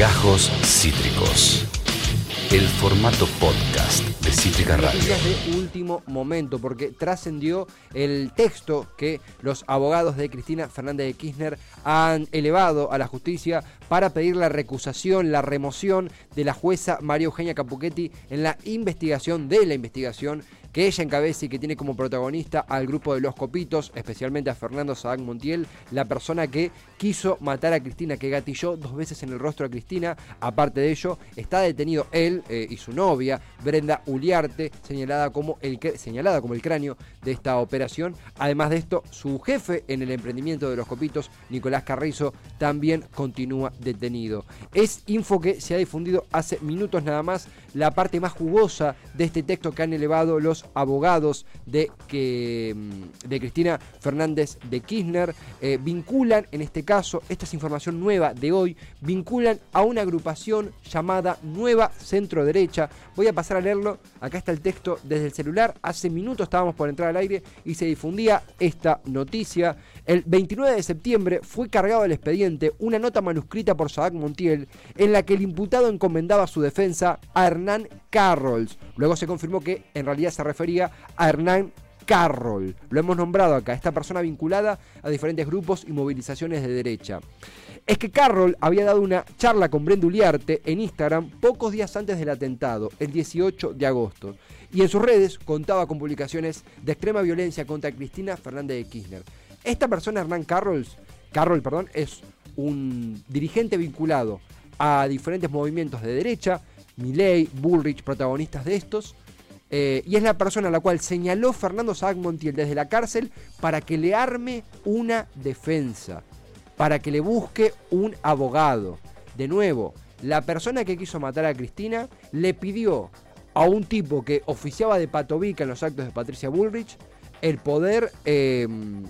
Gajos Cítricos. El formato podcast de Cítrica Radio. Noticias de último momento, porque trascendió el texto que los abogados de Cristina Fernández de Kirchner han elevado a la justicia para pedir la recusación, la remoción de la jueza María Eugenia Capuchetti en la investigación de la investigación que ella encabeza y que tiene como protagonista al grupo de los copitos, especialmente a Fernando Sadak Montiel, la persona que quiso matar a Cristina, que gatilló dos veces en el rostro a Cristina. Aparte de ello, está detenido él eh, y su novia, Brenda Uliarte, señalada como, el, señalada como el cráneo de esta operación. Además de esto, su jefe en el emprendimiento de los copitos, Nicolás Carrizo, también continúa detenido. Es info que se ha difundido hace minutos nada más, la parte más jugosa de este texto que han elevado los abogados de, que, mm, de Cristina Fernández de Kirchner eh, vinculan, en este caso, esta es información nueva de hoy, vinculan a una agrupación llamada Nueva Centro Derecha. Voy a pasar a leerlo, acá está el texto desde el celular, hace minutos estábamos por entrar al aire y se difundía esta noticia. El 29 de septiembre fue cargado el expediente una nota manuscrita por Sadak Montiel en la que el imputado encomendaba su defensa a Carrolls. Luego se confirmó que en realidad se refería a Hernán Carroll. Lo hemos nombrado acá, esta persona vinculada a diferentes grupos y movilizaciones de derecha. Es que Carroll había dado una charla con Brenda Uliarte en Instagram pocos días antes del atentado, el 18 de agosto. Y en sus redes contaba con publicaciones de extrema violencia contra Cristina Fernández de Kirchner. Esta persona, Hernán Carrolls, Carroll, perdón, es un dirigente vinculado a diferentes movimientos de derecha, Milley, Bullrich, protagonistas de estos, eh, y es la persona a la cual señaló Fernando Sabac Montiel desde la cárcel para que le arme una defensa, para que le busque un abogado. De nuevo, la persona que quiso matar a Cristina le pidió a un tipo que oficiaba de patovica en los actos de Patricia Bullrich el poder, em,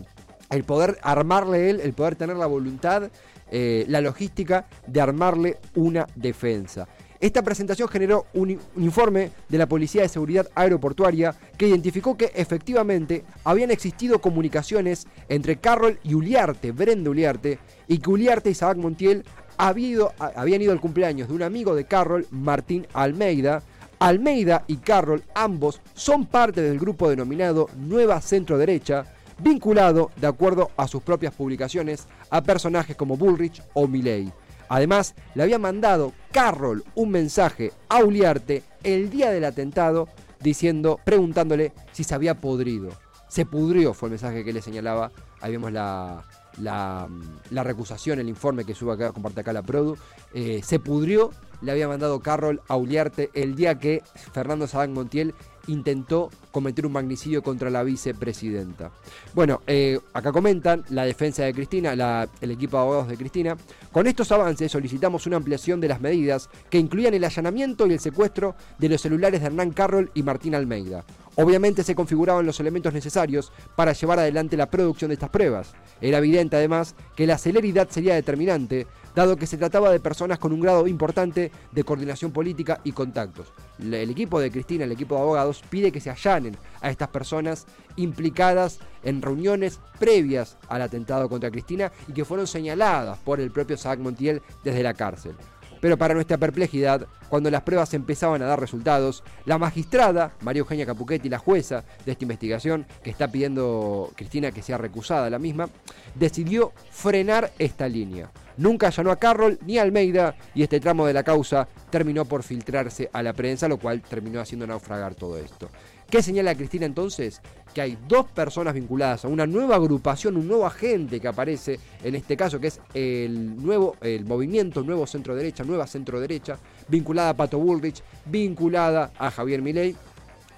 el poder armarle él, el poder tener la voluntad, eh, la logística de armarle una defensa. Esta presentación generó un, informe de la Policía de Seguridad Aeroportuaria que identificó que efectivamente habían existido comunicaciones entre Carroll y Uliarte, Brenda Uliarte, y que Uliarte y Sabac Montiel habían ido al cumpleaños de un amigo de Carroll, Martín Almeida. Almeida y Carroll ambos son parte del grupo denominado Nueva Centro Derecha, vinculado, de acuerdo a sus propias publicaciones, a personajes como Bullrich o Milley. Además, le había mandado Carroll un mensaje a Uliarte el día del atentado diciendo, preguntándole si se había podrido. Se pudrió fue el mensaje que le señalaba. Ahí vemos la, la, recusación, el informe que sube acá, comparte acá la Produ. Eh, se pudrió, le había mandado Carroll a Uliarte el día que Fernando Sadán Montiel intentó cometer un magnicidio contra la vicepresidenta. Bueno, eh, acá comentan la defensa de Cristina, el equipo de abogados de Cristina. Con estos avances solicitamos una ampliación de las medidas que incluían el allanamiento y el secuestro de los celulares de Hernán Carroll y Martín Almeida. Obviamente se configuraban los elementos necesarios para llevar adelante la producción de estas pruebas. Era evidente además que la celeridad sería determinante, dado que se trataba de personas con un grado importante de coordinación política y contactos. El equipo de Cristina, el equipo de abogados, pide que se allanen a estas personas implicadas en reuniones previas al atentado contra Cristina y que fueron señaladas por el propio Sac Montiel desde la cárcel. Pero para nuestra perplejidad, cuando las pruebas empezaban a dar resultados, la magistrada, María Eugenia Capuchetti, la jueza de esta investigación, que está pidiendo Cristina que sea recusada la misma, decidió frenar esta línea. Nunca allanó a Carroll ni a Almeida y este tramo de la causa terminó por filtrarse a la prensa, lo cual terminó haciendo naufragar todo esto. ¿Qué señala Cristina entonces? Que hay dos personas vinculadas a una nueva agrupación, un nuevo agente que aparece en este caso, que es el nuevo el movimiento Nuevo Centro Derecha, Nueva Centro Derecha, vinculada a Pato Bullrich, vinculada a Javier Milei,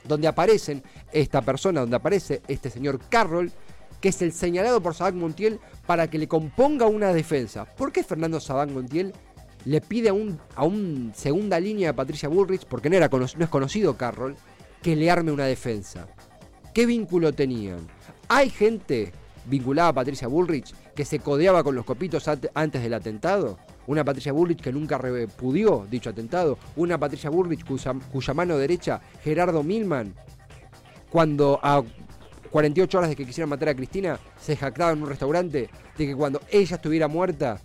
donde aparecen esta persona, donde aparece este señor Carroll, que es el señalado por Sabac Montiel para que le componga una defensa. ¿Por qué Fernando Sabac Montiel le pide a un, a un segunda línea de Patricia Bullrich, porque no, era no es conocido Carroll, que le arme una defensa. ¿Qué vínculo tenían? Hay gente vinculada a Patricia Bullrich que se codeaba con los copitos antes del atentado. Una Patricia Bullrich que nunca repudió dicho atentado. Una Patricia Bullrich cuya, mano derecha, Gerardo Milman, cuando a 48 horas de que quisieran matar a Cristina, se jactaba en un restaurante de que cuando ella estuviera muerta,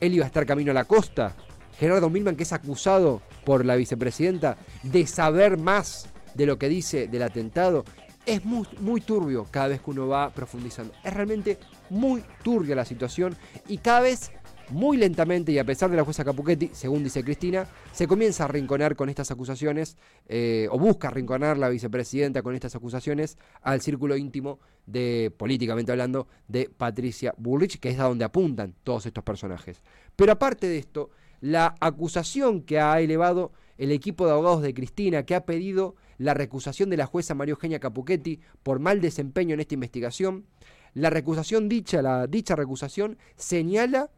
él iba a estar camino a la costa. Gerardo Milman, que es acusado por la vicepresidenta de saber más de lo que dice del atentado, es muy, muy turbio cada vez que uno va profundizando. Es realmente muy turbia la situación y cada vez muy lentamente y a pesar de la jueza Capuchetti, según dice Cristina, se comienza a rinconar con estas acusaciones, eh, o busca rinconar la vicepresidenta con estas acusaciones al círculo íntimo de, políticamente hablando, de Patricia Bullrich, que es a donde apuntan todos estos personajes. Pero aparte de esto, la acusación que ha elevado el equipo de abogados de Cristina, que ha pedido la recusación de la jueza María Eugenia Capuchetti por mal desempeño en esta investigación, la recusación dicha, la dicha recusación señala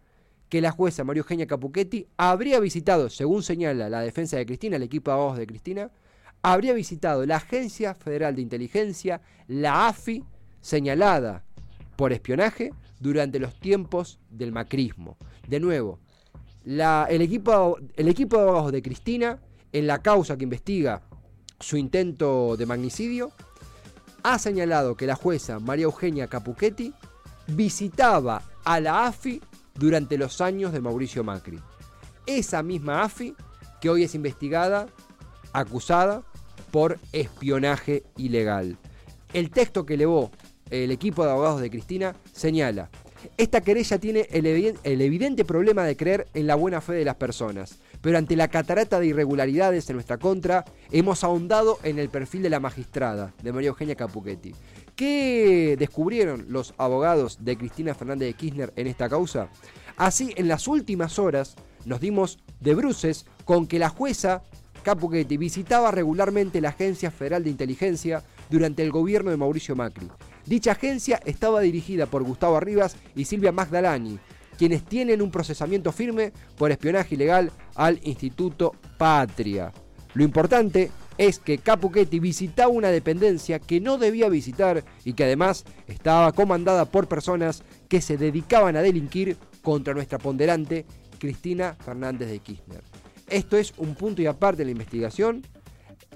que la jueza María Eugenia Capuchetti habría visitado, según señala la defensa de Cristina, el equipo de abogados de Cristina, habría visitado la Agencia Federal de Inteligencia, la AFI, señalada por espionaje durante los tiempos del macrismo. De nuevo, el, equipo, el equipo de abogados de Cristina, en la causa que investiga su intento de magnicidio, ha señalado que la jueza María Eugenia Capuchetti visitaba a la AFI durante los años de Mauricio Macri. Esa misma AFI que hoy es investigada, acusada por espionaje ilegal. El texto que elevó el equipo de abogados de Cristina señala, esta querella tiene el, evidente problema de creer en la buena fe de las personas, pero ante la catarata de irregularidades en nuestra contra, hemos ahondado en el perfil de la magistrada, de María Eugenia Capuchetti. ¿Qué descubrieron los abogados de Cristina Fernández de Kirchner en esta causa? Así, en las últimas horas nos dimos de bruces con que la jueza Capuchetti visitaba regularmente la Agencia Federal de Inteligencia durante el gobierno de Mauricio Macri. Dicha agencia estaba dirigida por Gustavo Arribas y Silvia Magdalani, quienes tienen un procesamiento firme por espionaje ilegal al Instituto Patria. Lo importante es que Capuchetti visitaba una dependencia que no debía visitar y que además estaba comandada por personas que se dedicaban a delinquir contra nuestra ponderante Cristina Fernández de Kirchner. Esto es un punto y aparte de la investigación.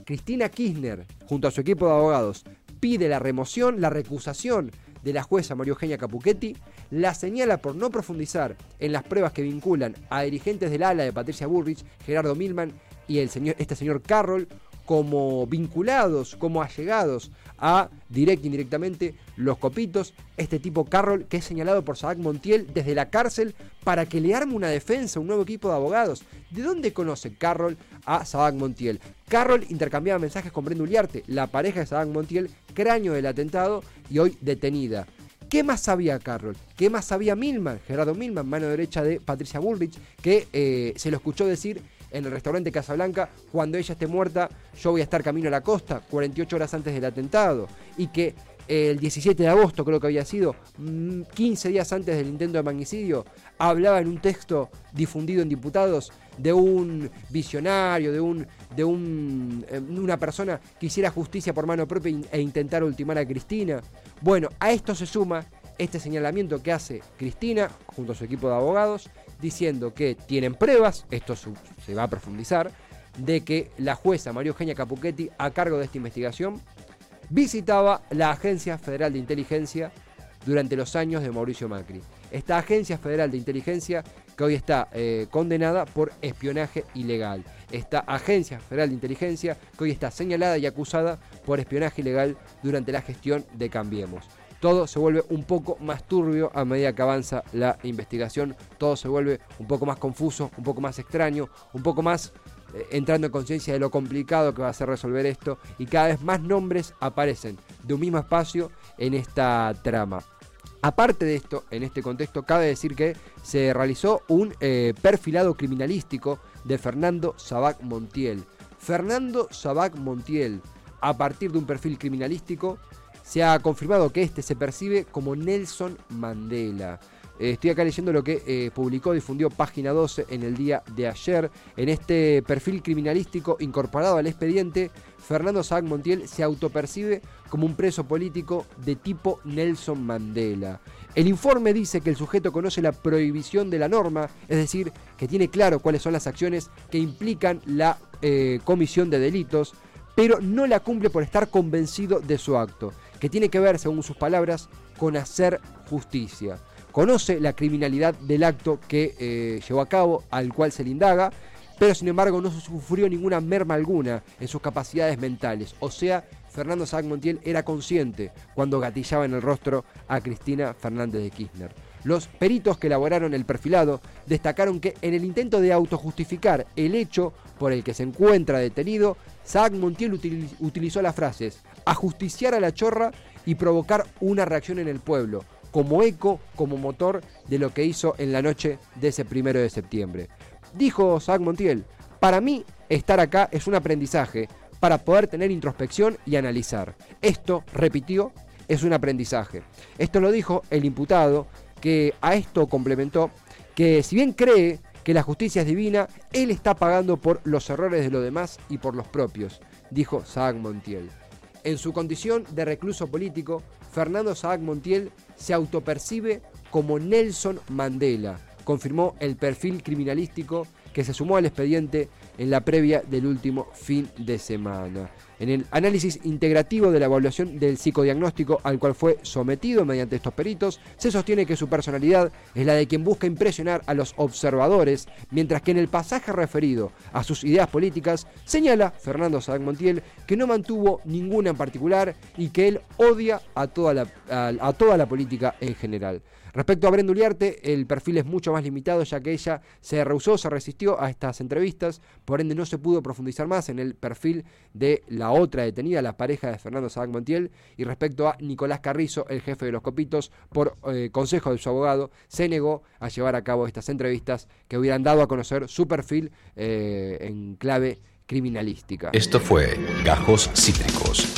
Cristina Kirchner, junto a su equipo de abogados, pide la remoción, la recusación de la jueza María Eugenia Capuchetti, la señala por no profundizar en las pruebas que vinculan a dirigentes del ala de Patricia Burrich, Gerardo Milman y el señor, este señor Carroll, como vinculados, como allegados a directa e indirectamente los copitos, este tipo Carroll que es señalado por Sadak Montiel desde la cárcel para que le arme una defensa, un nuevo equipo de abogados. ¿De dónde conoce Carroll a Sadak Montiel? Carroll intercambiaba mensajes con Brenda Uliarte, la pareja de Sadak Montiel, cráneo del atentado y hoy detenida. ¿Qué más sabía Carroll? ¿Qué más sabía Milman, Gerardo Milman, mano derecha de Patricia Bullrich, que eh, se lo escuchó decir en el restaurante Casablanca, cuando ella esté muerta, yo voy a estar camino a la costa, 48 horas antes del atentado, y que el 17 de agosto, creo que había sido, 15 mm, días antes del intento de magnicidio, hablaba en un texto difundido en diputados de un visionario, de, un, de un, eh, una persona que hiciera justicia por mano propia e intentar ultimar a Cristina. Bueno, a esto se suma este señalamiento que hace Cristina junto a su equipo de abogados diciendo que tienen pruebas, esto se va a profundizar, de que la jueza María Eugenia Capuchetti, a cargo de esta investigación, visitaba la Agencia Federal de Inteligencia durante los años de Mauricio Macri. Esta Agencia Federal de Inteligencia que hoy está eh, condenada por espionaje ilegal. Esta Agencia Federal de Inteligencia que hoy está señalada y acusada por espionaje ilegal durante la gestión de Cambiemos todo se vuelve un poco más turbio a medida que avanza la investigación, todo se vuelve un poco más confuso, un poco más extraño, un poco más eh, entrando en conciencia de lo complicado que va a ser resolver esto y cada vez más nombres aparecen de un mismo espacio en esta trama. Aparte de esto, en este contexto, cabe decir que se realizó un eh, perfilado criminalístico de Fernando Sabac Montiel. Fernando Sabac Montiel, a partir de un perfil criminalístico, se ha confirmado que este se percibe como Nelson Mandela. Eh, estoy acá leyendo lo que eh, publicó, difundió Página 12 en el día de ayer. En este perfil criminalístico incorporado al expediente, Fernando Saag Montiel se autopercibe como un preso político de tipo Nelson Mandela. El informe dice que el sujeto conoce la prohibición de la norma, es decir, que tiene claro cuáles son las acciones que implican la eh, comisión de delitos, pero no la cumple por estar convencido de su acto que tiene que ver, según sus palabras, con hacer justicia. conoce la criminalidad del acto que eh, llevó a cabo, al cual se le indaga, pero sin embargo no sufrió ninguna merma alguna en sus capacidades mentales. O sea, Fernando Sac Montiel era consciente cuando gatillaba en el rostro a Cristina Fernández de Kirchner. Los peritos que elaboraron el perfilado destacaron que en el intento de autojustificar el hecho por el que se encuentra detenido, Sac Montiel utilizó las frases ajusticiar a la chorra y provocar una reacción en el pueblo, como eco, como motor de lo que hizo en la noche de ese primero de septiembre. Dijo Sac Montiel, para mí estar acá es un aprendizaje para poder tener introspección y analizar. Esto, repitió, es un aprendizaje. Esto lo dijo el imputado, que a esto complementó que si bien cree que la justicia es divina, él está pagando por los errores de los demás y por los propios, dijo Saag Montiel. En su condición de recluso político, Fernando Saag Montiel se autopercibe como Nelson Mandela, confirmó el perfil criminalístico que se sumó al expediente en la previa del último fin de semana. En el análisis integrativo de la evaluación del psicodiagnóstico al cual fue sometido mediante estos peritos, se sostiene que su personalidad es la de quien busca impresionar a los observadores, mientras que en el pasaje referido a sus ideas políticas señala Fernando Sadán Montiel que no mantuvo ninguna en particular y que él odia a toda la, a toda la política en general. Respecto a Brenda Uliarte, el perfil es mucho más limitado ya que ella se rehusó, se resistió a estas entrevistas, por ende no se pudo profundizar más en el perfil de la otra detenida, la pareja de Fernando Sabac Montiel, y respecto a Nicolás Carrizo, el jefe de los copitos, por eh, consejo de su abogado, se negó a llevar a cabo estas entrevistas que hubieran dado a conocer su perfil eh, en clave criminalística. Esto fue Gajos Cítricos.